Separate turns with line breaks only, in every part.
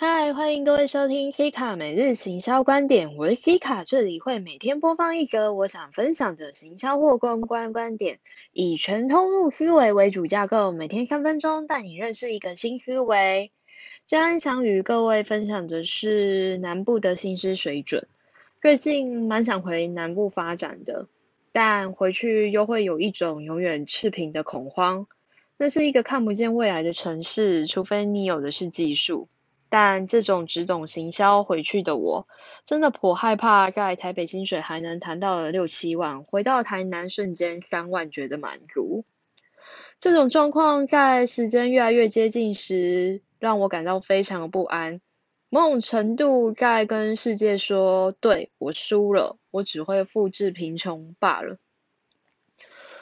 嗨，欢迎各位收听 C 卡每日行销观点，我是 C 卡，这里会每天播放一则我想分享的行销或公关观点，以全通路思维为主架构，每天三分钟带你认识一个新思维。今天想与各位分享的是南部的薪资水准，最近蛮想回南部发展的，但回去又会有一种永远赤贫的恐慌。那是一个看不见未来的城市，除非你有的是技术。但这种只懂行销回去的我，真的颇害怕在台北薪水还能谈到了六七万，回到台南瞬间三万觉得满足。这种状况在时间越来越接近时，让我感到非常不安。某种程度在跟世界说，对我输了，我只会复制贫穷罢了。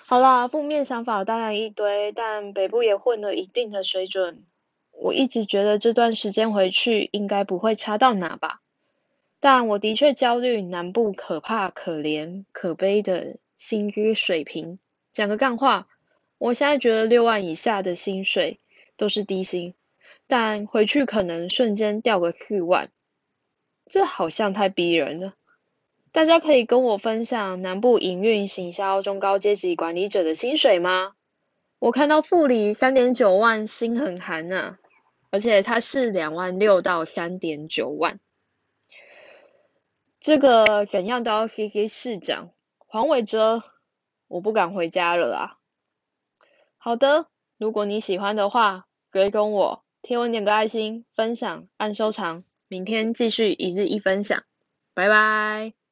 好啦，负面想法当然一堆，但北部也混了一定的水准。我一直觉得这段时间回去应该不会差到哪吧，但我的确焦虑南部可怕、可怜、可悲的薪资水平。讲个干话，我现在觉得六万以下的薪水都是低薪，但回去可能瞬间掉个四万，这好像太逼人了。大家可以跟我分享南部营运行销中高阶级管理者的薪水吗？我看到副理三点九万，心很寒呐。而且它是两万六到三点九万，这个怎样都要 C C 市长黄伟哲，我不敢回家了啦。好的，如果你喜欢的话，追踪我，贴文点个爱心，分享按收藏，明天继续一日一分享，拜拜。